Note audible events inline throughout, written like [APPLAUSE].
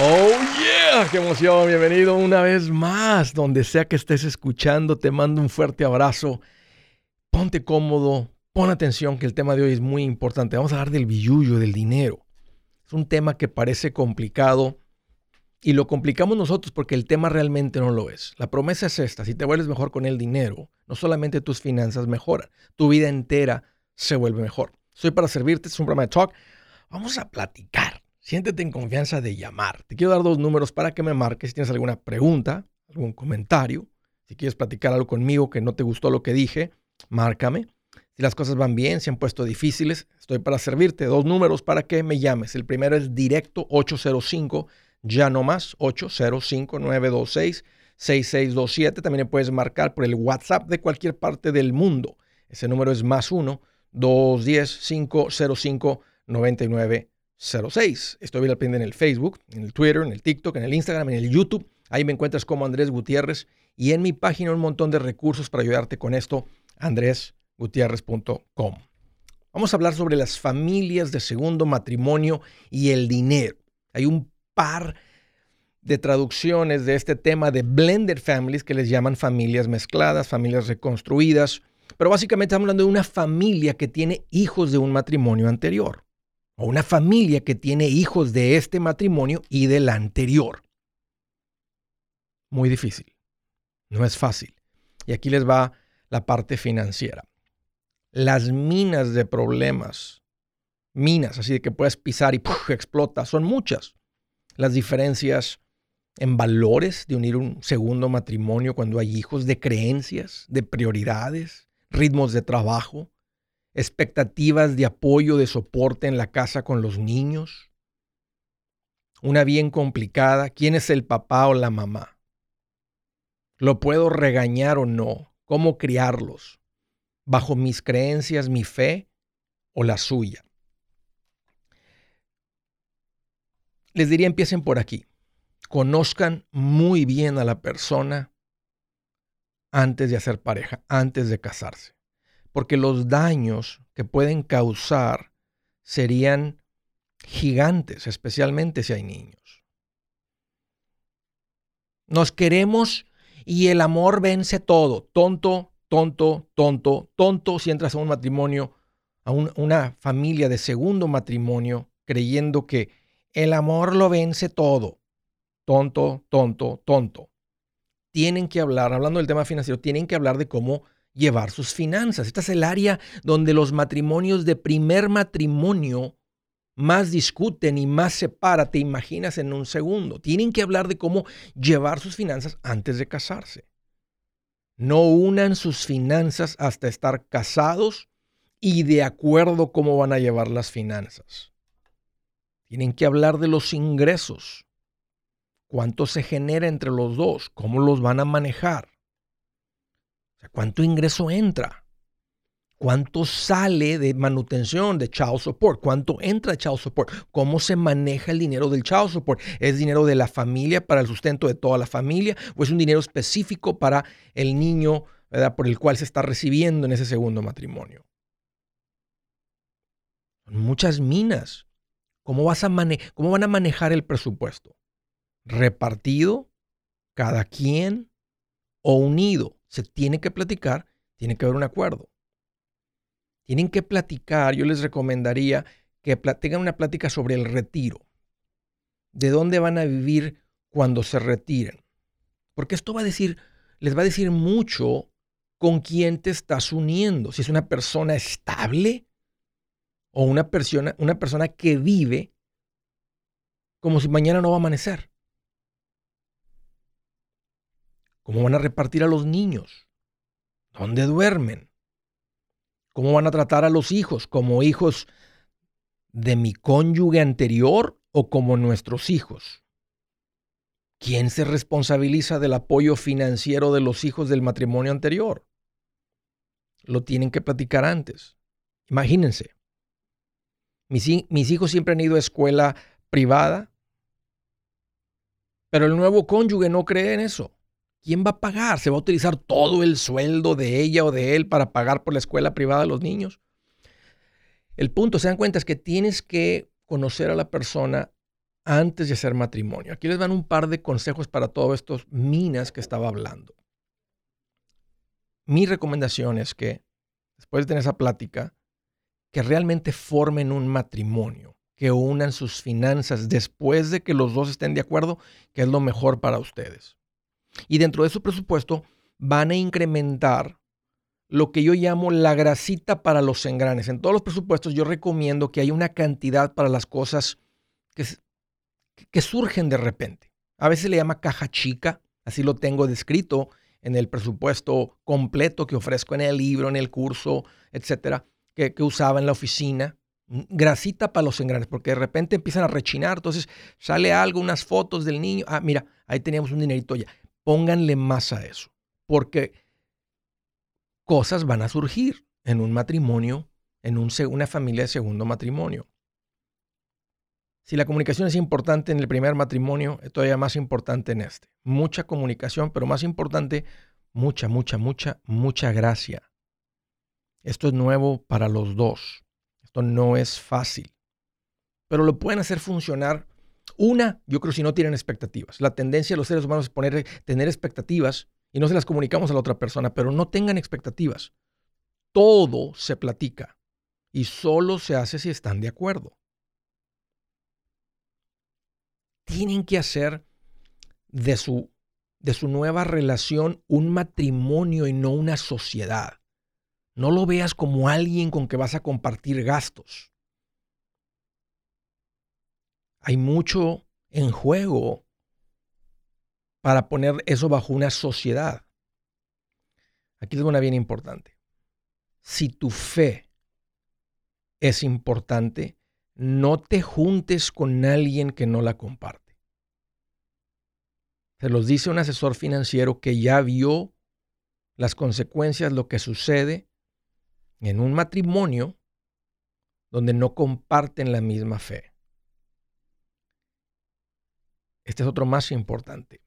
Oh yeah, qué emoción, bienvenido una vez más, donde sea que estés escuchando, te mando un fuerte abrazo, ponte cómodo, pon atención que el tema de hoy es muy importante, vamos a hablar del billuyo, del dinero. Es un tema que parece complicado y lo complicamos nosotros porque el tema realmente no lo es. La promesa es esta, si te vuelves mejor con el dinero, no solamente tus finanzas mejoran, tu vida entera se vuelve mejor. Soy para servirte, es un programa de talk, vamos a platicar siéntete en confianza de llamar. Te quiero dar dos números para que me marques si tienes alguna pregunta, algún comentario. Si quieres platicar algo conmigo que no te gustó lo que dije, márcame. Si las cosas van bien, se han puesto difíciles, estoy para servirte. Dos números para que me llames. El primero es directo 805, ya no más, 805-926-6627. También puedes marcar por el WhatsApp de cualquier parte del mundo. Ese número es más 1-210-505-99. 06. Estoy al pendiente en el Facebook, en el Twitter, en el TikTok, en el Instagram, en el YouTube. Ahí me encuentras como Andrés Gutiérrez y en mi página un montón de recursos para ayudarte con esto, andresgutierrez.com. Vamos a hablar sobre las familias de segundo matrimonio y el dinero. Hay un par de traducciones de este tema de blended families que les llaman familias mezcladas, familias reconstruidas, pero básicamente estamos hablando de una familia que tiene hijos de un matrimonio anterior o una familia que tiene hijos de este matrimonio y del anterior. Muy difícil. No es fácil. Y aquí les va la parte financiera. Las minas de problemas, minas así de que puedes pisar y explota, son muchas. Las diferencias en valores de unir un segundo matrimonio cuando hay hijos, de creencias, de prioridades, ritmos de trabajo, expectativas de apoyo, de soporte en la casa con los niños. Una bien complicada, ¿quién es el papá o la mamá? ¿Lo puedo regañar o no? ¿Cómo criarlos? ¿Bajo mis creencias, mi fe o la suya? Les diría, empiecen por aquí. Conozcan muy bien a la persona antes de hacer pareja, antes de casarse porque los daños que pueden causar serían gigantes, especialmente si hay niños. Nos queremos y el amor vence todo. Tonto, tonto, tonto, tonto si entras a un matrimonio, a una familia de segundo matrimonio, creyendo que el amor lo vence todo. Tonto, tonto, tonto. Tienen que hablar, hablando del tema financiero, tienen que hablar de cómo llevar sus finanzas. Esta es el área donde los matrimonios de primer matrimonio más discuten y más separa, te imaginas en un segundo. Tienen que hablar de cómo llevar sus finanzas antes de casarse. No unan sus finanzas hasta estar casados y de acuerdo cómo van a llevar las finanzas. Tienen que hablar de los ingresos. ¿Cuánto se genera entre los dos? ¿Cómo los van a manejar? ¿Cuánto ingreso entra? ¿Cuánto sale de manutención, de child support? ¿Cuánto entra child support? ¿Cómo se maneja el dinero del child support? ¿Es dinero de la familia para el sustento de toda la familia o es un dinero específico para el niño por el cual se está recibiendo en ese segundo matrimonio? Muchas minas. ¿Cómo, vas a ¿Cómo van a manejar el presupuesto? ¿Repartido? ¿Cada quien? ¿O unido? Se tiene que platicar, tiene que haber un acuerdo. Tienen que platicar, yo les recomendaría que tengan una plática sobre el retiro. ¿De dónde van a vivir cuando se retiren? Porque esto va a decir, les va a decir mucho con quién te estás uniendo. Si es una persona estable o una persona, una persona que vive como si mañana no va a amanecer. ¿Cómo van a repartir a los niños? ¿Dónde duermen? ¿Cómo van a tratar a los hijos? ¿Como hijos de mi cónyuge anterior o como nuestros hijos? ¿Quién se responsabiliza del apoyo financiero de los hijos del matrimonio anterior? Lo tienen que platicar antes. Imagínense. Mis, mis, hijos siempre han ido a escuela privada, pero el nuevo cónyuge no cree en eso. ¿Quién va a pagar? ¿Se va a utilizar todo el sueldo de ella o de él para pagar por la escuela privada de los niños? El punto, se dan cuenta, es que tienes que conocer a la persona antes de hacer matrimonio. Aquí les dan un par de consejos para todos estos minas que estaba hablando. Mi recomendación es que, después de tener esa plática, que realmente formen un matrimonio, que unan sus finanzas después de que los dos estén de acuerdo, que es lo mejor para ustedes. Y dentro de su presupuesto van a incrementar lo que yo llamo la grasita para los engranes. En todos los presupuestos yo recomiendo que haya una cantidad para las cosas que, que surgen de repente. A veces le llama caja chica, así lo tengo descrito en el presupuesto completo que ofrezco en el libro, en el curso, etcétera, que, usaba en la oficina. Grasita para los engranes, porque de repente empiezan a rechinar, entonces sale algo, unas fotos del niño. Ah, mira, ahí teníamos un dinerito ya. Pónganle más a eso, porque cosas van a surgir en un matrimonio, en un, una familia de segundo matrimonio. Si la comunicación es importante en el primer matrimonio, es todavía más importante en este. Mucha comunicación, pero más importante, mucha, mucha, mucha, mucha gracia. Esto es nuevo para los dos. Esto no es fácil. Pero lo pueden hacer funcionar. Una, yo creo si no tienen expectativas. La tendencia de los seres humanos es poner, tener expectativas y no se las comunicamos a la otra persona, pero no tengan expectativas. Todo se platica y solo se hace si están de acuerdo. tienen que hacer de su, de su nueva relación un matrimonio y no una sociedad. No lo veas como alguien con que vas a compartir gastos. Hay mucho en juego para poner eso bajo una sociedad. Aquí es una bien importante. Si tu fe es importante, no te juntes con alguien que no la comparte. Se los dice un asesor financiero que ya vio las consecuencias, lo que sucede en un matrimonio donde no comparten la misma fe. Este es otro más importante.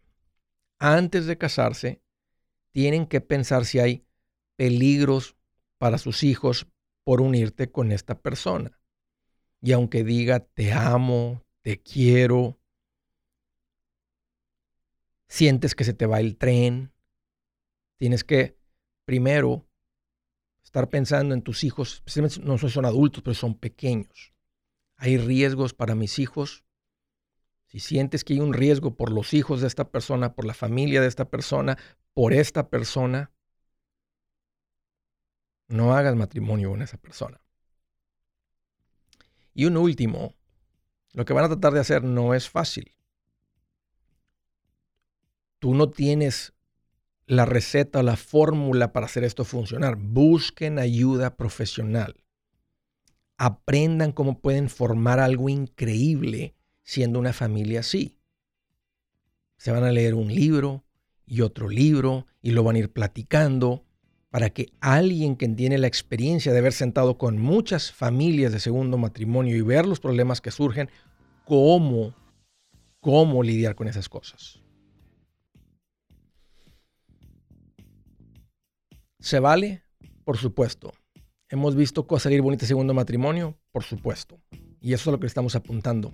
Antes de casarse, tienen que pensar si hay peligros para sus hijos por unirte con esta persona. Y aunque diga te amo, te quiero, sientes que se te va el tren, tienes que primero estar pensando en tus hijos, no son adultos, pero son pequeños. Hay riesgos para mis hijos. Si sientes que hay un riesgo por los hijos de esta persona, por la familia de esta persona, por esta persona, no hagas matrimonio con esa persona. Y un último, lo que van a tratar de hacer no es fácil. Tú no tienes la receta o la fórmula para hacer esto funcionar. Busquen ayuda profesional. Aprendan cómo pueden formar algo increíble siendo una familia así. Se van a leer un libro y otro libro y lo van a ir platicando para que alguien que tiene la experiencia de haber sentado con muchas familias de segundo matrimonio y ver los problemas que surgen, cómo, cómo lidiar con esas cosas. ¿Se vale? Por supuesto. Hemos visto cosas salir bonitas segundo matrimonio, por supuesto. Y eso es lo que estamos apuntando.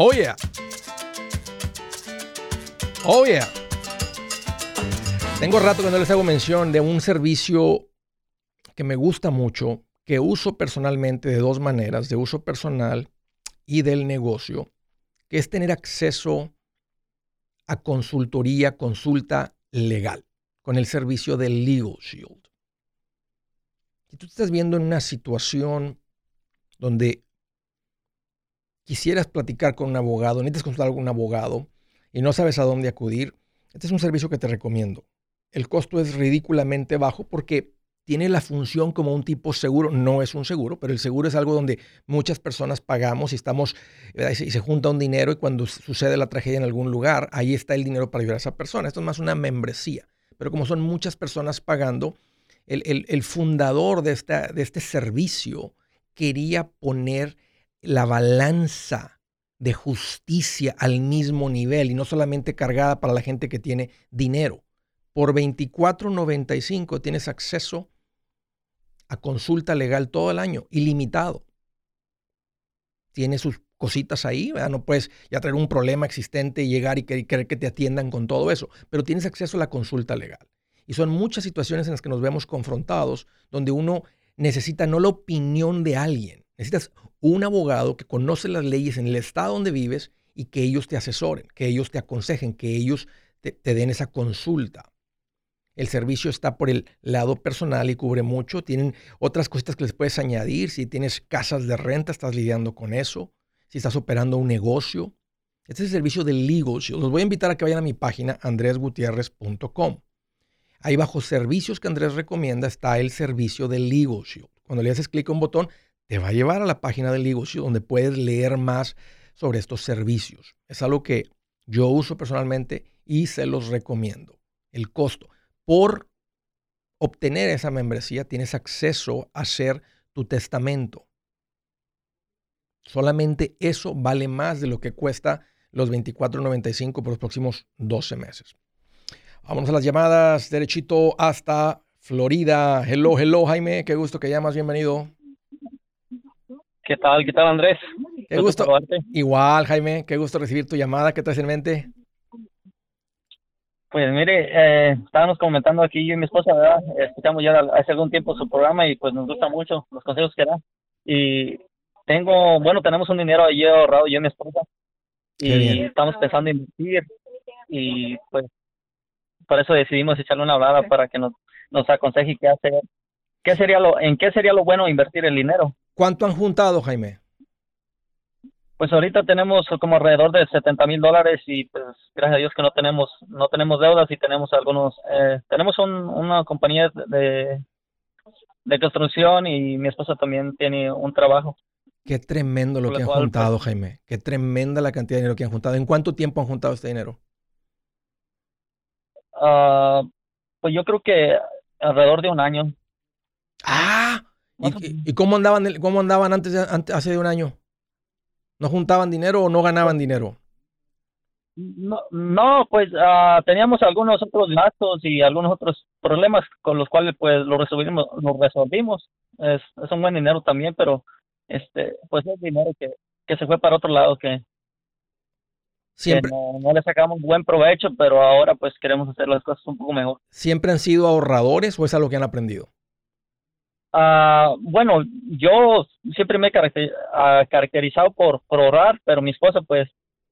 Oh yeah. Oh yeah. Tengo rato que no les hago mención de un servicio que me gusta mucho, que uso personalmente de dos maneras, de uso personal y del negocio, que es tener acceso a consultoría, consulta legal, con el servicio del Legal Shield. Si tú estás viendo en una situación donde quisieras platicar con un abogado, necesitas consultar con un abogado y no sabes a dónde acudir, este es un servicio que te recomiendo. El costo es ridículamente bajo porque tiene la función como un tipo seguro. No es un seguro, pero el seguro es algo donde muchas personas pagamos y estamos y se junta un dinero y cuando sucede la tragedia en algún lugar, ahí está el dinero para ayudar a esa persona. Esto es más una membresía. Pero como son muchas personas pagando, el, fundador de, esta, de este servicio quería poner la balanza de justicia al mismo nivel y no solamente cargada para la gente que tiene dinero. Por 24.95 tienes acceso a consulta legal todo el año, ilimitado. Tiene sus cositas ahí, no puedes ya traer un problema existente y llegar y querer que te atiendan con todo eso, pero tienes acceso a la consulta legal. Y son muchas situaciones en las que nos vemos confrontados donde uno necesita no la opinión de alguien, necesitas un abogado que conoce las leyes en el estado donde vives y que ellos te asesoren, que ellos te aconsejen, que ellos te, den esa consulta. El servicio está por el lado personal y cubre mucho. Tienen otras cositas que les puedes añadir. Si tienes casas de renta, estás lidiando con eso. Si estás operando un negocio. Este es el servicio de Legal Los voy a invitar a que vayan a mi página andresgutierrez.com. Ahí bajo servicios que Andrés recomienda está el servicio de Legal Cuando le haces clic a un botón, te va a llevar a la página del negocio donde puedes leer más sobre estos servicios. Es algo que yo uso personalmente y se los recomiendo. El costo. Por obtener esa membresía tienes acceso a hacer tu testamento. Solamente eso vale más de lo que cuesta los 24.95 por los próximos 12 meses. Vamos a las llamadas derechito hasta Florida. Hello, hello Jaime, qué gusto que llamas, bienvenido. ¿Qué tal? ¿Qué tal, Andrés? Qué gusto. Igual, Jaime, qué gusto recibir tu llamada. ¿Qué traes en mente? Pues mire, eh, estábamos comentando aquí yo y mi esposa, ¿verdad? Escuchamos ya hace algún tiempo su programa y pues nos gusta mucho los consejos que da. Y tengo, bueno, tenemos un dinero allí ahorrado yo y mi esposa y estamos pensando en invertir y pues por eso decidimos echarle una hablada para que nos, nos aconseje qué hacer, qué sería lo, en qué sería lo bueno invertir el dinero. ¿Cuánto han juntado, Jaime? Pues ahorita tenemos como alrededor de 70 mil dólares y pues gracias a Dios que no tenemos no tenemos deudas y tenemos algunos eh, tenemos una compañía de, de construcción y mi esposa también tiene un trabajo. Qué tremendo lo que han juntado, pues Jaime. Qué tremenda la cantidad de dinero que han juntado. ¿En cuánto tiempo han juntado este dinero? Ah, pues yo creo que alrededor de un año. Ah, ¿Y, cómo andaban cómo andaban antes, hace de un año? ¿No juntaban dinero o no ganaban dinero? No, no pues uh, teníamos algunos otros gastos y algunos otros problemas con los cuales pues lo resolvimos, lo resolvimos. Es, es un buen dinero también, pero este pues es dinero que, que se fue para otro lado que, Siempre. no, no, le sacamos buen provecho, pero ahora pues queremos hacer las cosas un poco mejor. ¿Siempre han sido ahorradores o es algo que han aprendido? Ah, bueno, yo siempre me he ah, caracterizado por, por ahorrar, pero mi esposa, pues,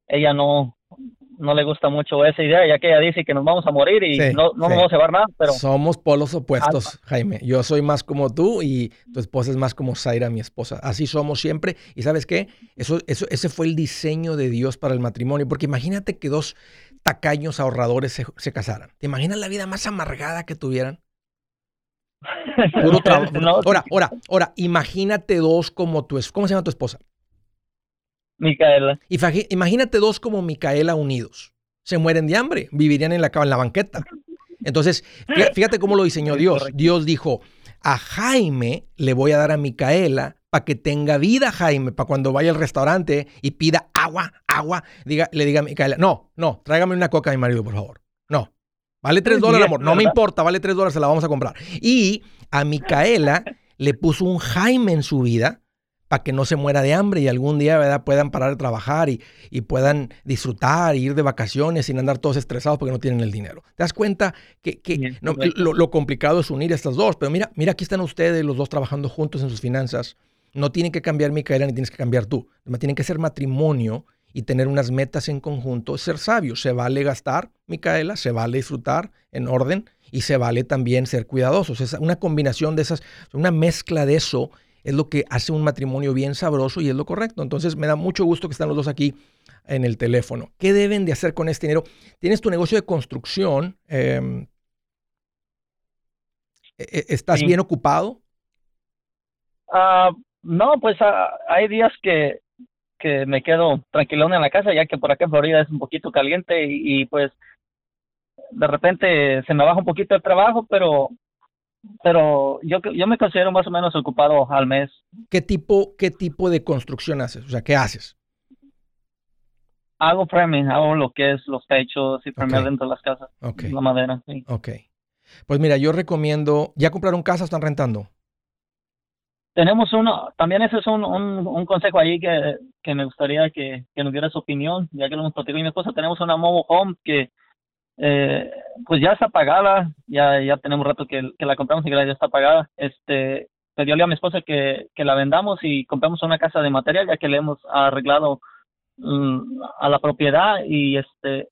ella no, no le gusta mucho esa idea, ya que ella dice que nos vamos a morir y no, no nos vamos a llevar nada, pero... Somos polos opuestos, Jaime. Yo soy más como tú y tu esposa es más como Zaira, mi esposa. Así somos siempre. ¿Y sabes qué? Eso, eso, ese fue el diseño de Dios para el matrimonio, porque imagínate que dos tacaños ahorradores se, se casaran. ¿Te imaginas la vida más amargada que tuvieran? Puro trabajo. [LAUGHS] ahora, ahora, ahora, imagínate dos como tu... ¿Cómo se llama tu esposa? Micaela. Imagínate dos como Micaela unidos. Se mueren de hambre, vivirían en la, en la banqueta. Entonces, fíjate cómo lo diseñó Dios. Dios dijo, a Jaime le voy a dar a Micaela para que tenga vida, Jaime, para cuando vaya al restaurante y pida agua, agua, diga, le diga a Micaela, no, no, tráigame una coca a mi marido, por favor. No, vale tres dólares, amor. No me importa, vale tres dólares, se la vamos a comprar. Y a Micaela le puso un Jaime en su vida para que no se muera de hambre y algún día ¿verdad? puedan parar de trabajar y, puedan disfrutar y ir de vacaciones sin andar todos estresados porque no tienen el dinero. ¿Te das cuenta que, lo, complicado es unir estas dos? Pero mira, mira, aquí están ustedes los dos trabajando juntos en sus finanzas. No tienen que cambiar Micaela ni tienes que cambiar tú. Tienen que ser matrimonio y tener unas metas en conjunto, ser sabios. Se vale gastar, Micaela, se vale disfrutar en orden y se vale también ser cuidadosos. Es una combinación de esas, una mezcla de eso es lo que hace un matrimonio bien sabroso y es lo correcto. Entonces me da mucho gusto que están los dos aquí en el teléfono. ¿Qué deben de hacer con este dinero? Tienes tu negocio de construcción. Em, e, e, ¿Estás bien ocupado? Ah, no, pues ah, hay días que, que me quedo tranquilón en la casa, ya que por acá en Florida es un poquito caliente y pues de repente se me baja un poquito el trabajo, pero pero yo, yo me considero más o menos ocupado al mes. ¿Qué tipo, qué tipo de construcción haces? O sea, ¿qué haces? Hago framing, hago lo que es los techos y framing dentro de las casas. La madera, sí. Ok. Pues mira, yo recomiendo, ¿ya compraron casa o están rentando? Tenemos uno, también ese es un, un, consejo ahí que, que me gustaría que, que nos diera su opinión, ya que lo hemos platicado y mi esposa, tenemos una mobile home que eh, pues ya está pagada, ya, ya tenemos rato que, la compramos y que ya está pagada. Este, pedíle a mi esposa que, que la vendamos y compramos una casa de material ya que le hemos arreglado mm, a la propiedad y este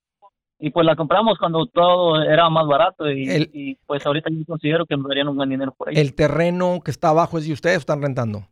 y pues la compramos cuando todo era más barato y, pues ahorita yo considero que nos darían un buen dinero por ahí. ¿El terreno que está abajo es de ustedes o están rentando?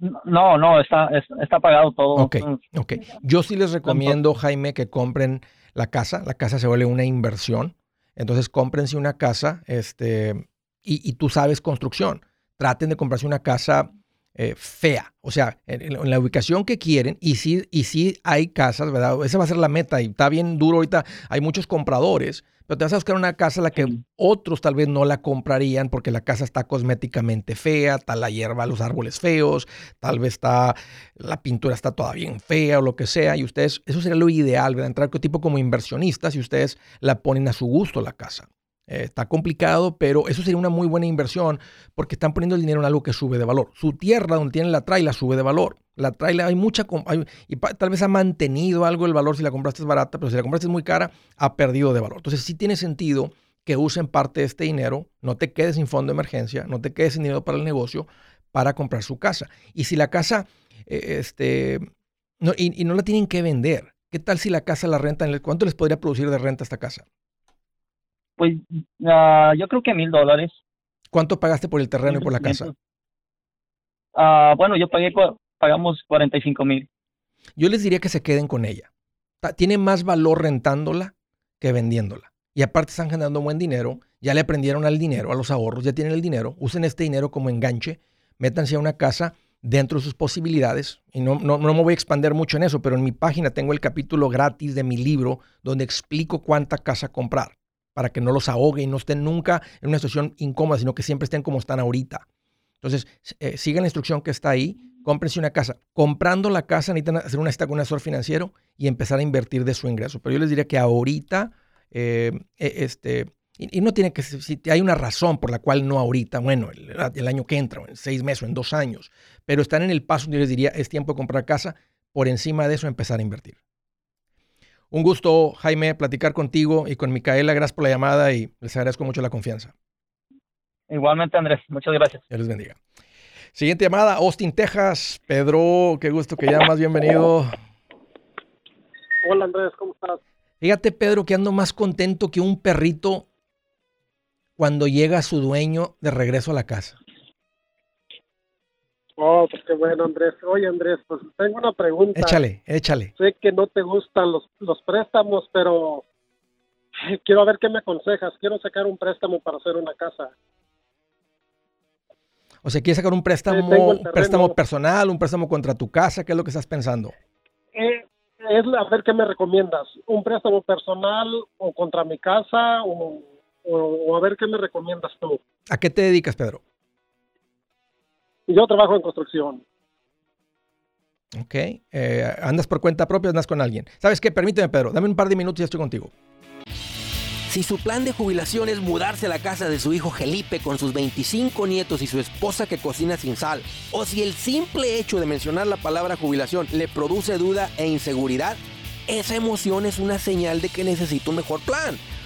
No, no, está, está pagado todo. Ok, ok. Yo sí les recomiendo, Jaime, que compren la casa. La casa se vuelve una inversión. Entonces, cómprense una casa este, y, tú sabes construcción. Traten de comprarse una casa eh, fea. O sea, en, la ubicación que quieren. Y sí, y sí hay casas, ¿verdad? Esa va a ser la meta. Y está bien duro ahorita. Hay muchos compradores pero te vas a buscar una casa la que otros tal vez no la comprarían porque la casa está cosméticamente fea, está la hierba, los árboles feos, tal vez está la pintura está todavía bien fea o lo que sea y ustedes eso sería lo ideal, ¿verdad? Entrar tipo como inversionistas y ustedes la ponen a su gusto la casa. Eh, está complicado, pero eso sería una muy buena inversión porque están poniendo el dinero en algo que sube de valor. Su tierra donde tienen la traila sube de valor. La trailer hay mucha, y tal vez ha mantenido algo el valor si la compraste es barata, pero si la compraste es muy cara, ha perdido de valor. Entonces sí tiene sentido que usen parte de este dinero, no te quedes sin fondo de emergencia, no te quedes sin dinero para el negocio, para comprar su casa. Y si la casa, eh, este, no, y, no la tienen que vender, ¿qué tal si la casa la rentan? ¿Cuánto les podría producir de renta esta casa? Pues ah, yo creo que mil dólares. ¿Cuánto pagaste por el terreno y por la casa? Uh, bueno, yo pagué pagamos 45 mil. Yo les diría que se queden con ella. Tiene más valor rentándola que vendiéndola. Y aparte están generando buen dinero, ya le aprendieron al dinero, a los ahorros, ya tienen el dinero, usen este dinero como enganche, métanse a una casa dentro de sus posibilidades. Y no, no, no, me voy a expandir mucho en eso, pero en mi página tengo el capítulo gratis de mi libro donde explico cuánta casa comprar para que no los ahogue y no estén nunca en una situación incómoda, sino que siempre estén como están ahorita. Entonces, eh, sigan la instrucción que está ahí, cómprense una casa. Comprando la casa necesitan hacer una cita con un asesor financiero y empezar a invertir de su ingreso. Pero yo les diría que ahorita, eh, e, este, y, no tiene que si hay una razón por la cual no ahorita, bueno, el, año que entra, en seis meses o en dos años, pero están en el paso, yo les diría, es tiempo de comprar casa, por encima de eso empezar a invertir. Un gusto, Jaime, platicar contigo y con Micaela. Gracias por la llamada y les agradezco mucho la confianza. Igualmente, Andrés, muchas gracias. Dios les bendiga. Siguiente llamada, Austin, Texas. Pedro, qué gusto que llamas, bienvenido. Hola Andrés, ¿cómo estás? Fíjate, Pedro, que ando más contento que un perrito cuando llega su dueño de regreso a la casa. Oh, pues qué bueno, Andrés. Oye, Andrés, pues tengo una pregunta. Échale, échale. Sé que no te gustan los, los préstamos, pero quiero ver qué me aconsejas. Quiero sacar un préstamo para hacer una casa. O sea, ¿quieres sacar un préstamo, un préstamo personal, un préstamo contra tu casa? ¿Qué es lo que estás pensando? Eh, es a ver qué me recomiendas. ¿Un préstamo personal o contra mi casa o, o a ver qué me recomiendas tú? ¿A qué te dedicas, Pedro? Yo trabajo en construcción. Ok. Eh, ¿Andas por cuenta propia andas con alguien? ¿Sabes qué? Permíteme, Pedro. Dame un par de minutos y ya estoy contigo. Si su plan de jubilación es mudarse a la casa de su hijo Felipe con sus 25 nietos y su esposa que cocina sin sal, o si el simple hecho de mencionar la palabra jubilación le produce duda e inseguridad, esa emoción es una señal de que necesita un mejor plan.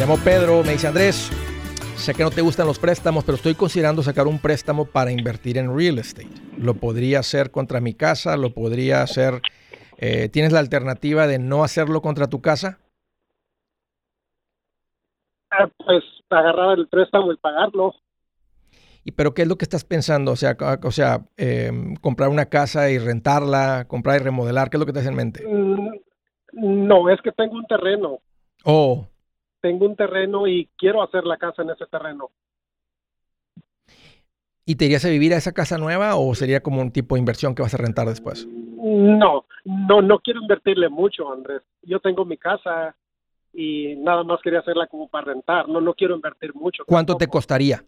llamó Pedro, me dice Andrés, Sé que no te gustan los préstamos, pero estoy considerando sacar un préstamo para invertir en real estate. Lo podría hacer contra mi casa, lo podría hacer... Eh, ¿Tienes la alternativa de no hacerlo contra tu casa? Ah, pues agarrar el préstamo y pagarlo. ¿Y pero qué es lo que estás pensando? O sea, o sea em, comprar una casa y rentarla, comprar y remodelar, ¿qué es lo que te hace en mente? Mm, no, es que tengo un terreno. Oh, tengo un terreno y quiero hacer la casa en ese terreno. ¿Y te irías a vivir a esa casa nueva o sería como un tipo de inversión que vas a rentar después? No, no, no quiero invertirle mucho, Andrés. Yo tengo mi casa y nada más quería hacerla como para rentar. No, no quiero invertir mucho. ¿Cuánto te costaría?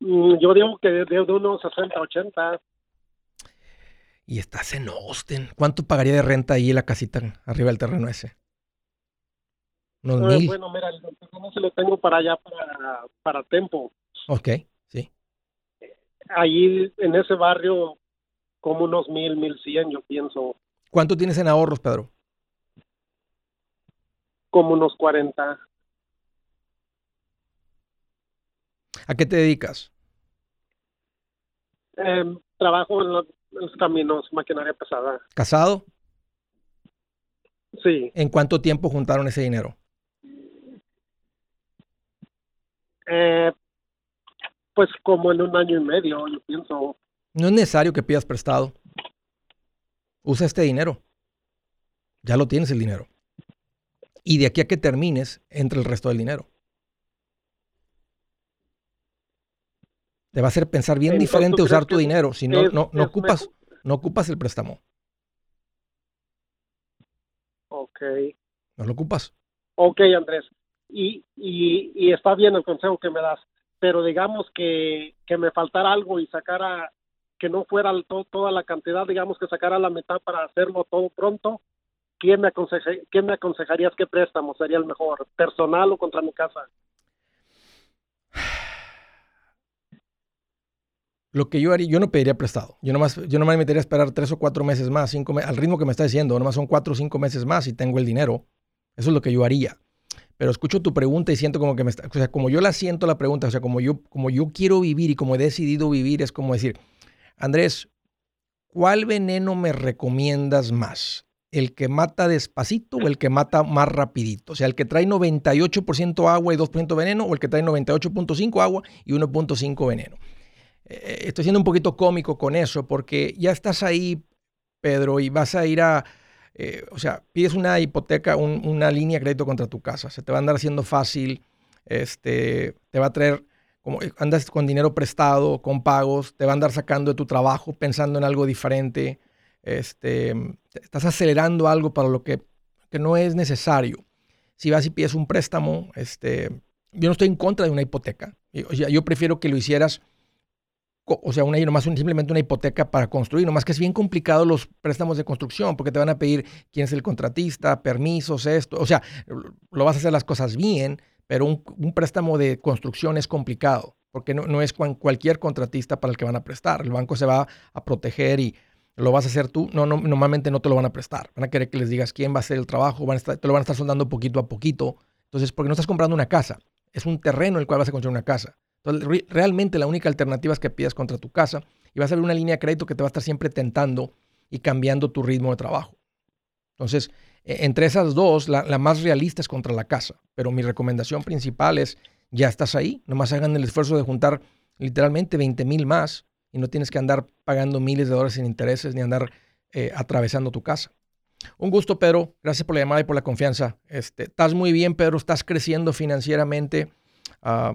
Mm, yo digo que de, de unos 60, 80. Y estás en Austin. ¿Cuánto pagaría de renta ahí la casita arriba del terreno ese? Eh, bueno, mira, el no se lo tengo para allá, para, para Tempo. Ok, sí. Allí en ese barrio, como unos mil, mil cien, yo pienso. ¿Cuánto tienes en ahorros, Pedro? Como unos cuarenta. ¿A qué te dedicas? Em, trabajo en, los caminos, maquinaria pesada. ¿Casado? Sí. ¿En cuánto tiempo juntaron ese dinero? Eh, pues como en un año y medio, yo pienso. No es necesario que pidas prestado. Usa este dinero. Ya lo tienes el dinero. Y de aquí a que termines, entra el resto del dinero. Te va a hacer pensar bien diferente usar tu dinero. Si no, no, no ocupas, no ocupas el préstamo. Ok. No lo ocupas. Ok, Andrés y, y, está bien el consejo que me das, pero digamos que, me faltara algo y sacara, que no fuera toda la cantidad, digamos que sacara la mitad para hacerlo todo pronto, ¿quién me, ¿quién me aconsejarías qué préstamo sería el mejor, personal o contra mi casa? Lo que yo haría, yo no pediría prestado. Yo nomás, yo nomás me metería a esperar tres o cuatro meses más, cinco al ritmo que me está diciendo, nomás son cuatro o cinco meses más y tengo el dinero. Eso es lo que yo haría pero escucho tu pregunta y siento como que me está, o sea, como yo la siento la pregunta, o sea, como yo, como yo quiero vivir y como he decidido vivir, es como decir, Andrés, ¿cuál veneno me recomiendas más? el que mata despacito o el que mata más rapidito. O sea, el que trae 98% agua y 2% veneno o el que trae 98.5 agua y 1.5 veneno. Eh, estoy siendo un poquito cómico con eso porque ya estás ahí, Pedro, y vas a ir a, eh, o sea, pides una hipoteca, una línea de crédito contra tu casa. Se te va a andar haciendo fácil, este, te va a traer, como andas con dinero prestado, con pagos, te va a andar sacando de tu trabajo pensando en algo diferente. Este, estás acelerando algo para lo que, que no es necesario. Si vas y pides un préstamo, este, yo no estoy en contra de una hipoteca. O sea, yo prefiero que lo hicieras o sea, una, nomás simplemente una hipoteca para construir, nomás que es bien complicado los préstamos de construcción, porque te van a pedir quién es el contratista, permisos, esto, o sea, lo vas a hacer las cosas bien, pero un, préstamo de construcción es complicado, porque no, no es cualquier contratista para el que van a prestar, el banco se va a proteger y lo vas a hacer tú, no, no, normalmente no te lo van a prestar, van a querer que les digas quién va a hacer el trabajo, van a estar, te lo van a estar soldando poquito a poquito, entonces, porque no estás comprando una casa, es un terreno en el cual vas a construir una casa. Entonces, realmente la única alternativa es que pidas contra tu casa y vas a ver una línea de crédito que te va a estar siempre tentando y cambiando tu ritmo de trabajo. Entonces, e, entre esas dos, la, más realista es contra la casa. Pero mi recomendación principal es, ya estás ahí, nomás hagan el esfuerzo de juntar literalmente 20 mil más y no tienes que andar pagando miles de dólares sin intereses ni andar eh, atravesando tu casa. Un gusto, Pedro. Gracias por la llamada y por la confianza. Este, estás muy bien, Pedro. Estás creciendo financieramente. Ah,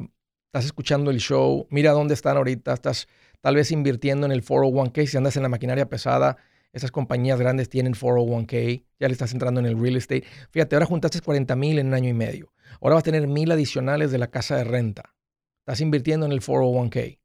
estás escuchando el show, mira dónde están ahorita, estás tal vez invirtiendo en el 401k, si andas en la maquinaria pesada, esas compañías grandes tienen 401k, ya le estás entrando en el real estate. Fíjate, ahora juntaste 40 mil en un año y medio. Ahora vas a tener mil adicionales de la casa de renta. Estás invirtiendo en el 401k.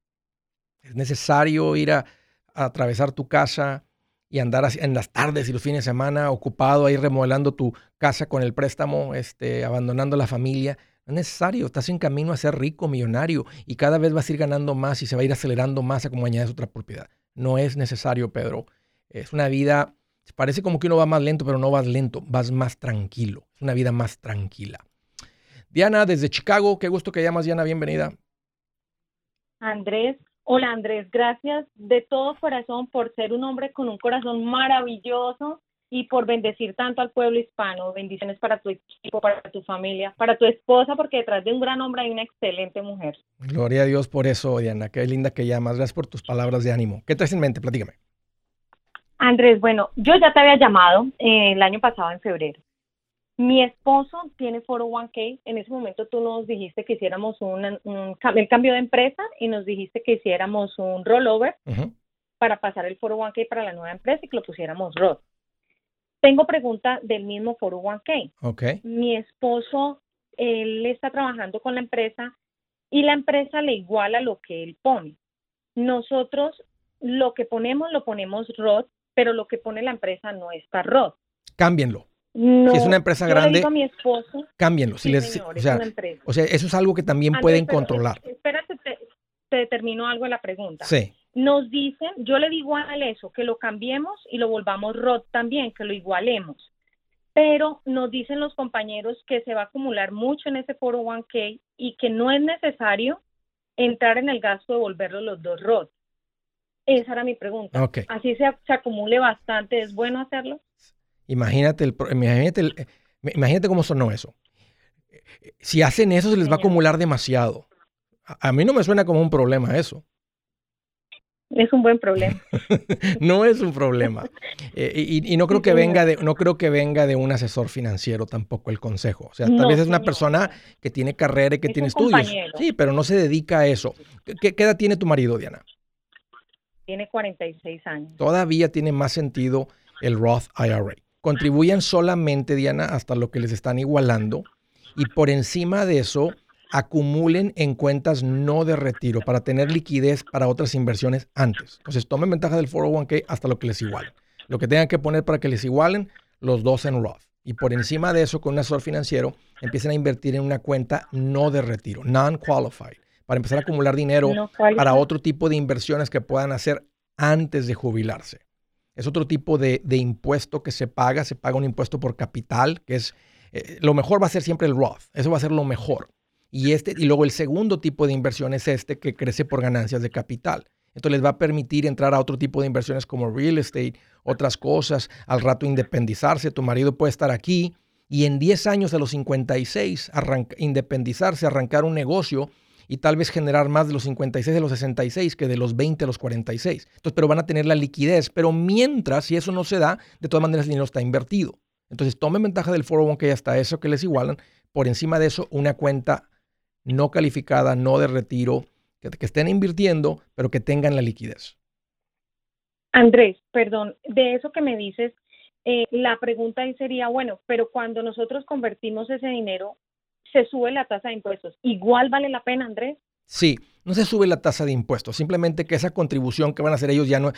Es necesario ir a, atravesar tu casa y andar en las tardes y los fines de semana ocupado ahí remodelando tu casa con el préstamo, este, abandonando la familia. Es necesario, estás en camino a ser rico, millonario, y cada vez vas a ir ganando más y se va a ir acelerando más a como añades otra propiedad. No es necesario, Pedro. Es una vida, parece como que uno va más lento, pero no vas lento, vas más tranquilo. Es una vida más tranquila. Diana, desde Chicago, qué gusto que llamas, Diana, bienvenida. Andrés, hola Andrés, gracias de todo corazón por ser un hombre con un corazón maravilloso y por bendecir tanto al pueblo hispano. Bendiciones para tu equipo, para tu familia, para tu esposa, porque detrás de un gran hombre hay una excelente mujer. Gloria a Dios por eso, Diana. Qué linda que llamas. Gracias por tus palabras de ánimo. ¿Qué traes en mente? Platícame. Andrés, bueno, yo ya te había llamado eh, el año pasado en febrero. Mi esposo tiene 401k. En ese momento tú nos dijiste que hiciéramos un, el cambio de empresa y nos dijiste que hiciéramos un rollover para pasar el 401k para la nueva empresa y que lo pusiéramos ROT. Tengo pregunta del mismo 401k. Ok. Mi esposo, él está trabajando con la empresa y la empresa le iguala lo que él pone. Nosotros lo que ponemos lo ponemos ROT, pero lo que pone la empresa no está ROT. Cámbienlo. si es una empresa grande, le a mi esposo, cámbienlo. Si les, o, sea, o, sea, eso es algo que también pueden controlar. Espérate, te, te determino algo de la pregunta. Sí nos dicen, yo le digo a él eso, que lo cambiemos y lo volvamos ROT también, que lo igualemos. Pero nos dicen los compañeros que se va a acumular mucho en ese 401k y que no es necesario entrar en el gasto de volverlo los dos ROT. Esa era mi pregunta. Así se, se, acumule bastante, ¿es bueno hacerlo? Imagínate, el, imagínate, imagínate cómo sonó eso. Si hacen eso, se les va a acumular demasiado. a mí no me suena como un problema eso. Es un buen problema. [LAUGHS] no es un problema. Eh, y, no creo que venga de, no creo que venga de un asesor financiero tampoco el consejo. O sea, tal vez es una persona que tiene carrera y que tiene estudios. Sí, pero no se dedica a eso. ¿Qué, edad tiene tu marido, Diana? Tiene 46 años. Todavía tiene más sentido el Roth IRA. Contribuyan solamente, Diana, hasta lo que les están igualando. Y por encima de eso, acumulen en cuentas no de retiro para tener liquidez para otras inversiones antes. Entonces tomen ventaja del 401k hasta lo que les igualen. Lo que tengan que poner para que les igualen, los dos en Roth. Y por encima de eso, con un asesor financiero, empiecen a invertir en una cuenta no de retiro, non-qualified, para empezar a acumular dinero para otro tipo de inversiones que puedan hacer antes de jubilarse. Es otro tipo de, impuesto que se paga, se paga un impuesto por capital, que es, eh, lo mejor va a ser siempre el Roth, eso va a ser lo mejor. Y, este, y luego el segundo tipo de inversión es este que crece por ganancias de capital. Entonces les va a permitir entrar a otro tipo de inversiones como real estate, otras cosas, al rato independizarse. Tu marido puede estar aquí y en 10 años a los 56 independizarse, arrancar un negocio y tal vez generar más de los 56 de los 66 que de los 20 a los 46. Entonces, pero van a tener la liquidez. Pero mientras, si eso no se da, de todas maneras el dinero está invertido. Entonces, tomen ventaja del 401 que hasta eso que les igualan. Por encima de eso, una cuenta no calificada, no de retiro, que, que estén invirtiendo, pero que tengan la liquidez. Andrés, perdón, de eso que me dices, eh, la pregunta ahí sería, bueno, pero cuando nosotros convertimos ese dinero, se sube la tasa de impuestos. ¿Igual vale la pena, Andrés? Sí, no se sube la tasa de impuestos, simplemente que esa contribución que van a hacer ellos ya no,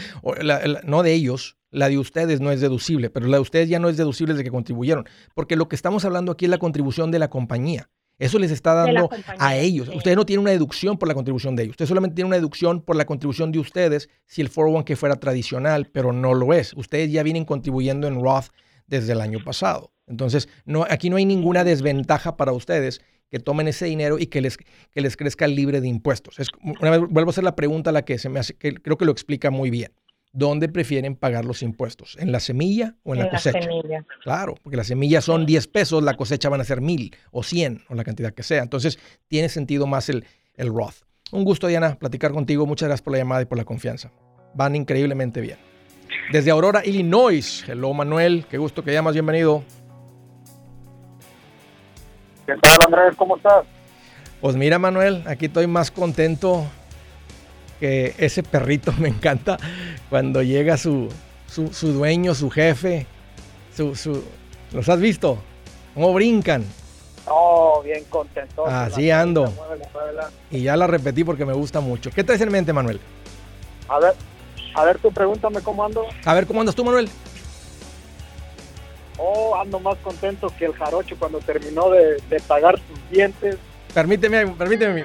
no de ellos, la de ustedes no es deducible, pero la de ustedes ya no es deducible de que contribuyeron, porque lo que estamos hablando aquí es la contribución de la compañía. Eso les está dando a ellos. Ustedes no tienen una deducción por la contribución de ellos. Ustedes solamente tienen una deducción por la contribución de ustedes si el 401 que fuera tradicional, pero no lo es. Ustedes ya vienen contribuyendo en Roth desde el año pasado. Entonces, no, aquí no hay ninguna desventaja para ustedes que tomen ese dinero y que les, que les crezca libre de impuestos. Es, una vez, vuelvo a hacer la pregunta a la que se me hace, que creo que lo explica muy bien. ¿Dónde prefieren pagar los impuestos? ¿En la semilla o en, la cosecha? semilla. Claro, porque las semillas son 10 pesos, la cosecha van a ser 1000 o 100 o la cantidad que sea. Entonces, tiene sentido más el, el Roth. Un gusto, Diana, platicar contigo. Muchas gracias por la llamada y por la confianza. Van increíblemente bien. Desde Aurora, Illinois. Hello, Manuel. Qué gusto que llamas. Bienvenido. ¿Qué tal, Andrés? ¿Cómo estás? Pues mira, Manuel, aquí estoy más contento que ese perrito. [LAUGHS] Me encanta cuando llega su, su, dueño, su jefe. Su, su, ¿Los has visto? ¿Cómo brincan? Oh, bien contento. Así ando. Y ya la repetí porque me gusta mucho. ¿Qué traes en mente, Manuel? A ver, a ver, tú pregúntame cómo ando. A ver, ¿cómo andas tú, Manuel? Oh, ando más contento que el jarocho cuando terminó de, pagar sus dientes. Permíteme, permíteme.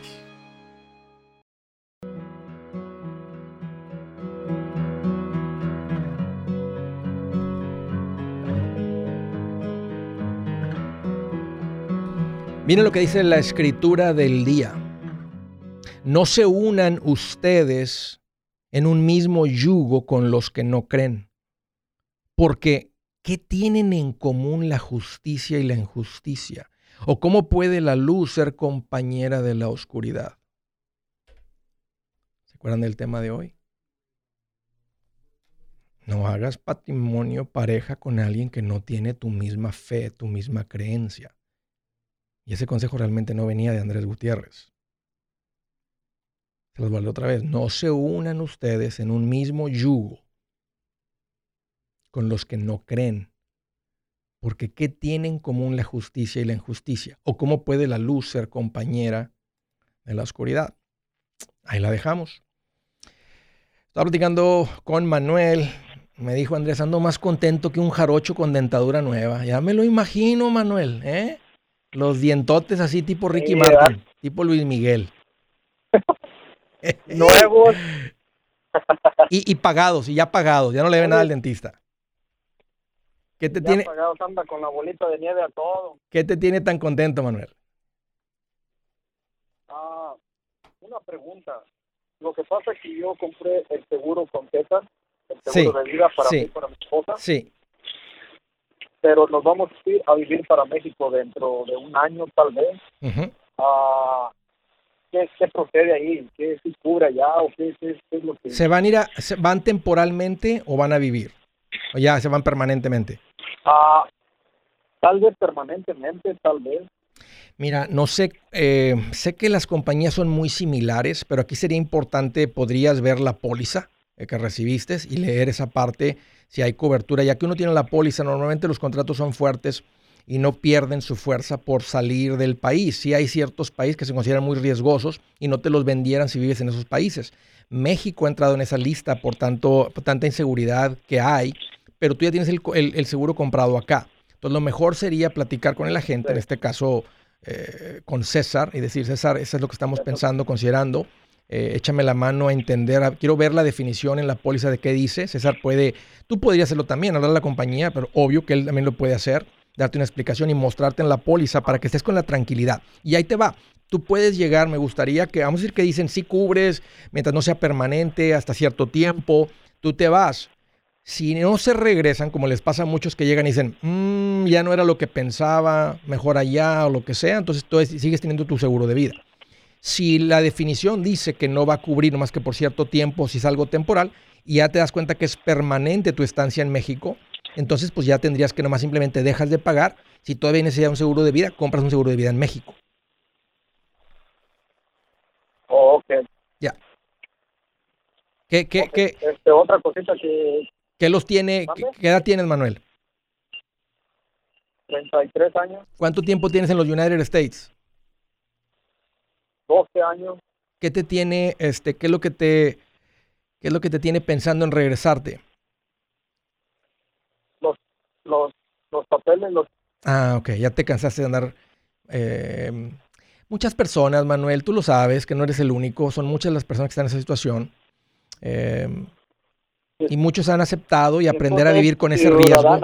Miren lo que dice la escritura del día. No se unan ustedes en un mismo yugo con los que no creen. Porque, ¿qué tienen en común la justicia y la injusticia? ¿O cómo puede la luz ser compañera de la oscuridad? ¿Se acuerdan del tema de hoy? No hagas patrimonio pareja con alguien que no tiene tu misma fe, tu misma creencia. Y ese consejo realmente no venía de Andrés Gutiérrez. Se los vuelvo otra vez. No se unan ustedes en un mismo yugo con los que no creen. Porque ¿qué tienen en común la justicia y la injusticia? ¿O cómo puede la luz ser compañera de la oscuridad? Ahí la dejamos. Estaba platicando con Manuel. Me dijo Andrés, ando más contento que un jarocho con dentadura nueva. Ya me lo imagino, Manuel. ¿eh? Los dientotes así tipo Ricky Martin, tipo Luis Miguel. [LAUGHS] Nuevos. [LAUGHS] y, y, pagados, y ya pagados. Ya no le ve nada al dentista. ¿Qué te tiene? con la bolita de nieve a todo. ¿Qué te tiene tan contento, Manuel? Ah, una pregunta. Lo que pasa es que yo compré el seguro con Teta, el seguro de vida para mí para mi esposa. Sí. Pero nos vamos a ir a vivir para México dentro de un año, tal vez. Ah, ¿qué, procede ahí? ¿Qué se cubre allá? ¿O qué, es lo que... ¿Se van a ir a, van temporalmente o van a vivir? ¿O ya se van permanentemente? Ah, tal vez permanentemente, tal vez. Mira, no sé, eh, sé que las compañías son muy similares, pero aquí sería importante, podrías ver la póliza que recibiste y leer esa parte si hay cobertura, ya que uno tiene la póliza, normalmente los contratos son fuertes y no pierden su fuerza por salir del país. Sí hay ciertos países que se consideran muy riesgosos y no te los vendieran si vives en esos países. México ha entrado en esa lista por, tanto, tanta inseguridad que hay, pero tú ya tienes el, seguro comprado acá. Entonces lo mejor sería platicar con el agente, en este caso eh, con César, y decir, César, eso es lo que estamos pensando, considerando. Eh, échame la mano a entender, quiero ver la definición en la póliza de qué dice. César puede, tú podrías hacerlo también, hablar a la compañía, pero obvio que él también lo puede hacer, darte una explicación y mostrarte en la póliza para que estés con la tranquilidad. Y ahí te va tú puedes llegar, me gustaría que, vamos a decir que dicen, sí cubres, mientras no sea permanente, hasta cierto tiempo, tú te vas. Si no se regresan, como les pasa a muchos que llegan y dicen, mm, ya no era lo que pensaba, mejor allá o lo que sea, entonces tú sigues teniendo tu seguro de vida. Si la definición dice que no va a cubrir más que por cierto tiempo, si es algo temporal, y ya te das cuenta que es permanente tu estancia en México, entonces pues ya tendrías que nomás simplemente dejas de pagar. Si todavía necesitas un seguro de vida, compras un seguro de vida en México. Oh, ok. Ya. ¿Qué, qué, qué? Este, otra cosita que... ¿Qué los tiene? ¿Qué, edad tienes, Manuel? 33 años. ¿Cuánto tiempo tienes en los United States? 12 años. ¿Qué te tiene, este, qué es lo que te, qué es lo que te tiene pensando en regresarte? Los, los, los papeles, los... Ah, ok, ya te cansaste de andar eh, muchas personas, Manuel, tú lo sabes, que no eres el único, son muchas las personas que están en esa situación. Em, y muchos han aceptado y aprender a vivir con ese riesgo.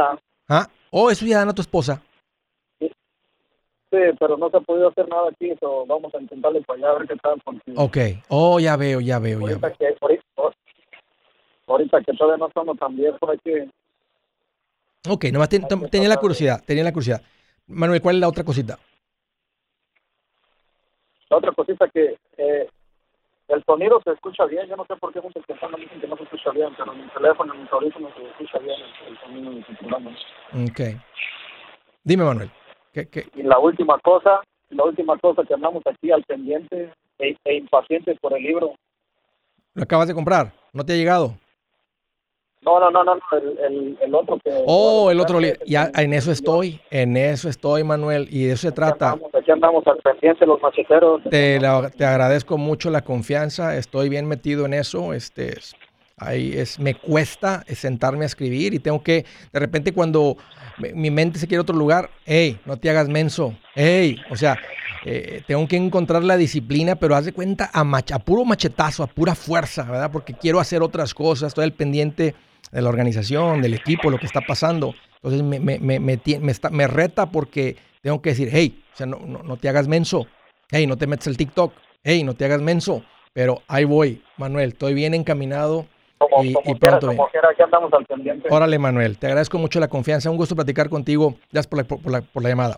¿Ah? Oh, es ciudadana tu esposa. Sí. pero no se ha podido hacer nada aquí, eso vamos a intentarle para allá a ver qué tal. Ok, oh, ya veo, ya veo, ahorita ya Que, ahorita, que todavía no estamos tan viejos, hay que... Ok, nomás tenía la curiosidad, tenía la curiosidad. Manuel, ¿cuál es la otra cosita? La otra cosita que eh, el sonido se escucha bien, yo no sé por qué muchas personas dicen que no se escucha bien, pero en mi teléfono, en mi audífono se escucha bien el, sonido de tu programa. Ok. Dime, Manuel. ¿Qué, qué? Y la última cosa, la última cosa que andamos aquí al pendiente e, e impacientes por el libro. ¿Lo acabas de comprar? ¿No te ha llegado? No, no, no, no, el, el, otro que... Oh, el otro, ya en eso estoy, en eso estoy, Manuel, y de eso se trata. Aquí andamos, al pendiente los macheteros. Te, te agradezco mucho la confianza, estoy bien metido en eso, este, ahí es, me cuesta sentarme a escribir y tengo que, de repente cuando mi mente se quiere a otro lugar, hey, no te hagas menso, hey, o sea, eh, tengo que encontrar la disciplina, pero haz de cuenta a, a puro machetazo, a pura fuerza, ¿verdad? Porque quiero hacer otras cosas, estoy al pendiente de la organización, del equipo, lo que está pasando. Entonces me, me, me, me, reta porque tengo que decir, hey, o sea, no, no, te hagas menso, hey, no te metas el TikTok, hey, no te hagas menso, pero ahí voy, Manuel, estoy bien encaminado. Y, pronto andamos al pendiente. Órale, Manuel, te agradezco mucho la confianza, un gusto platicar contigo. Gracias por la, por la, por la llamada.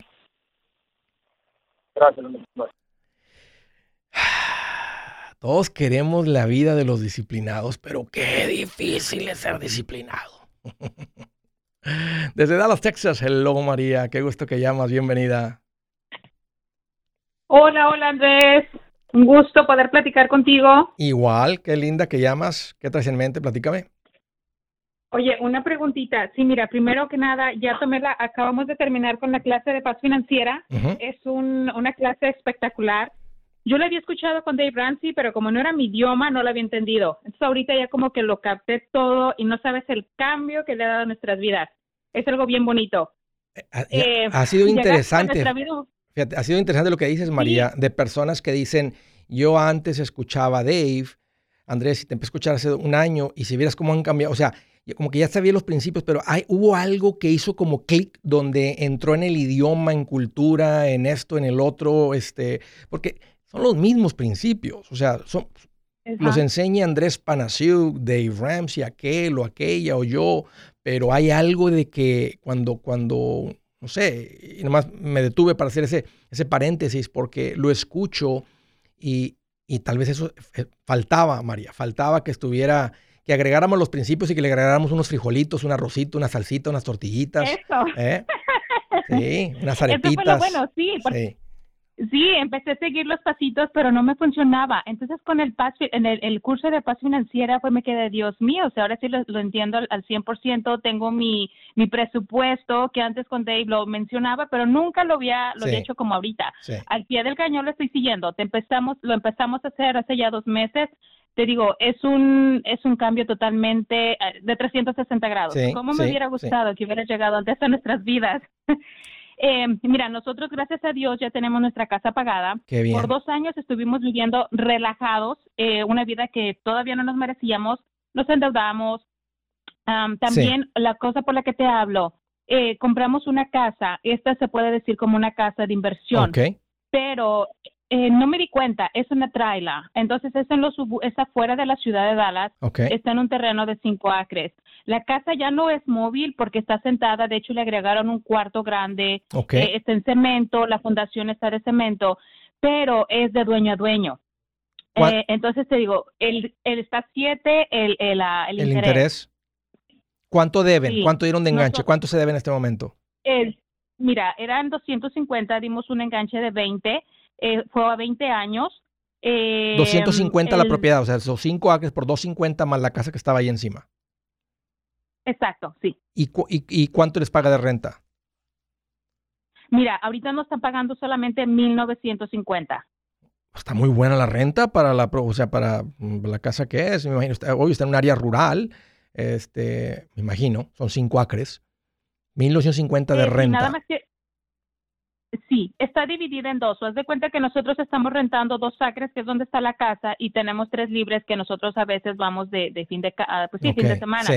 Gracias. [SIGHS] Todos queremos la vida de los disciplinados, pero qué difícil es ser disciplinado. [LAUGHS] Desde Dallas, Texas, hello María, qué gusto que llamas, bienvenida. Hola, hola Andrés, un gusto poder platicar contigo. Igual, qué linda que llamas, ¿qué traes en mente? Platícame. Oye, una preguntita. Sí, mira, primero que nada, ya tomé la, acabamos de terminar con la clase de paz financiera. Es un, una clase espectacular. Yo la había escuchado con Dave Ramsey, pero como no era mi idioma, no la había entendido. Entonces ahorita ya como que lo capté todo y no sabes el cambio que le ha dado a nuestras vidas. Es algo bien bonito. Eh, eh, ha, sido interesante. Ha sido interesante lo que dices, María, de personas que dicen, yo antes escuchaba a Dave, Andrés, y te empecé a escuchar hace un año, y si vieras cómo han cambiado, o sea, como que ya sabía los principios, pero hay, hubo algo que hizo como clic donde entró en el idioma, en cultura, en esto, en el otro, este, porque son los mismos principios. O sea, son, los enseña Andrés Panasiuk, Dave Ramsey, aquel o aquella o yo, pero hay algo de que cuando, cuando, no sé, y nomás me detuve para hacer ese, ese paréntesis porque lo escucho y, y tal vez eso eh, faltaba, María, faltaba que estuviera que agregáramos los principios y que le agregáramos unos frijolitos, un arrocito, una salsita, unas tortillitas. Eso. ¿eh? Sí, unas [LAUGHS] arepitas. bueno, sí, sí. Sí, empecé a seguir los pasitos, pero no me funcionaba. Entonces, con el, en el, curso de paz financiera, pues me quedé, Dios mío, o sea, ahora sí lo, entiendo al, al 100%, tengo mi, mi presupuesto, que antes con Dave lo mencionaba, pero nunca lo había, lo hecho como ahorita. Al pie del cañón lo estoy siguiendo. Te empezamos, lo empezamos a hacer hace ya dos meses. Te digo, es un, es un cambio totalmente eh, de 360 grados. ¿Cómo me hubiera gustado que hubiera llegado antes a nuestras vidas? [LAUGHS] Eh, mira, nosotros, gracias a Dios, ya tenemos nuestra casa pagada. Por dos años estuvimos viviendo relajados, eh, una vida que todavía no nos merecíamos, nos endeudamos. también la cosa por la que te hablo, eh, compramos una casa, esta se puede decir como una casa de inversión, pero eh, no me di cuenta, es una traila. Entonces es, en los, es afuera de la ciudad de Dallas, está en un terreno de cinco acres. La casa ya no es móvil porque está sentada, de hecho le agregaron un cuarto grande, eh, está en cemento, la fundación está de cemento, pero es de dueño a dueño. Eh, entonces te digo, el, el está siete, el, el, el, interés. ¿Cuánto deben? ¿Cuánto dieron de enganche? ¿Cuánto se debe en este momento? Mira, eran 250, dimos un enganche de 20 eh, fue a 20 años. Eh, 250 la propiedad, o sea, son 5 acres por 250 más la casa que estaba ahí encima. Exacto, sí. ¿Y, y, cuánto les paga de renta? Mira, ahorita nos están pagando solamente 1950. Está muy buena la renta para la, o sea, para mm, la casa que es. Me imagino, hoy está en un área rural, este, me imagino, son 5 acres. 1950 de renta. Nada más que Sí, está dividida en dos. Haz de cuenta que nosotros estamos rentando dos acres, que es donde está la casa, y tenemos tres libres que nosotros a veces vamos de, fin de ah, pues fin de semana.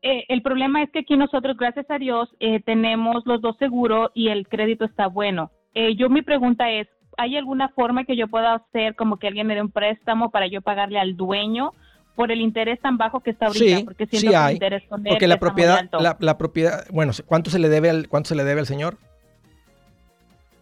Eh, el problema es que aquí nosotros, gracias a Dios, eh, tenemos los dos seguros y el crédito está bueno. Eh, yo mi pregunta es, ¿hay alguna forma que yo pueda hacer como que alguien me dé un préstamo para yo pagarle al dueño? por el interés tan bajo que está ahorita, porque siento sí hay, interés con porque la propiedad, la, la, propiedad, bueno, ¿cuánto se le debe al, cuánto se le debe al señor?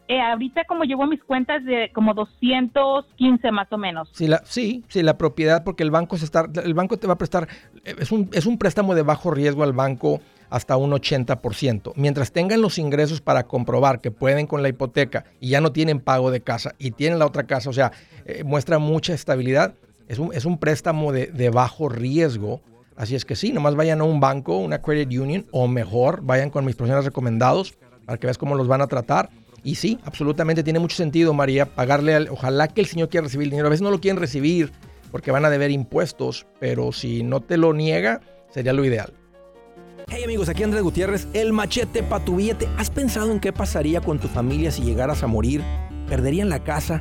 Eh, ahorita como llevo mis cuentas de como 215 más o menos. Sí, la, sí, sí, la propiedad, porque el banco, se está, el banco te va a prestar, eh, es un, es un préstamo de bajo riesgo al banco hasta un 80%. Mientras tengan los ingresos para comprobar que pueden con la hipoteca y ya no tienen pago de casa y tienen la otra casa, o sea, eh, muestra mucha estabilidad, es un, es un préstamo de, de bajo riesgo. Así es que sí, nomás vayan a un banco, una credit union, o mejor, vayan con mis profesionales recomendados para que veas cómo los van a tratar y sí, absolutamente tiene mucho sentido, María, pagarle al, ojalá que el señor quiera recibir dinero. A veces no lo quieren recibir porque van a deber impuestos, pero si no te lo niega, sería lo ideal. Hey amigos, aquí Andrés Gutiérrez, el machete para tu billete. ¿Has pensado en qué pasaría con tu familia si llegaras a morir? ¿Perderían la casa?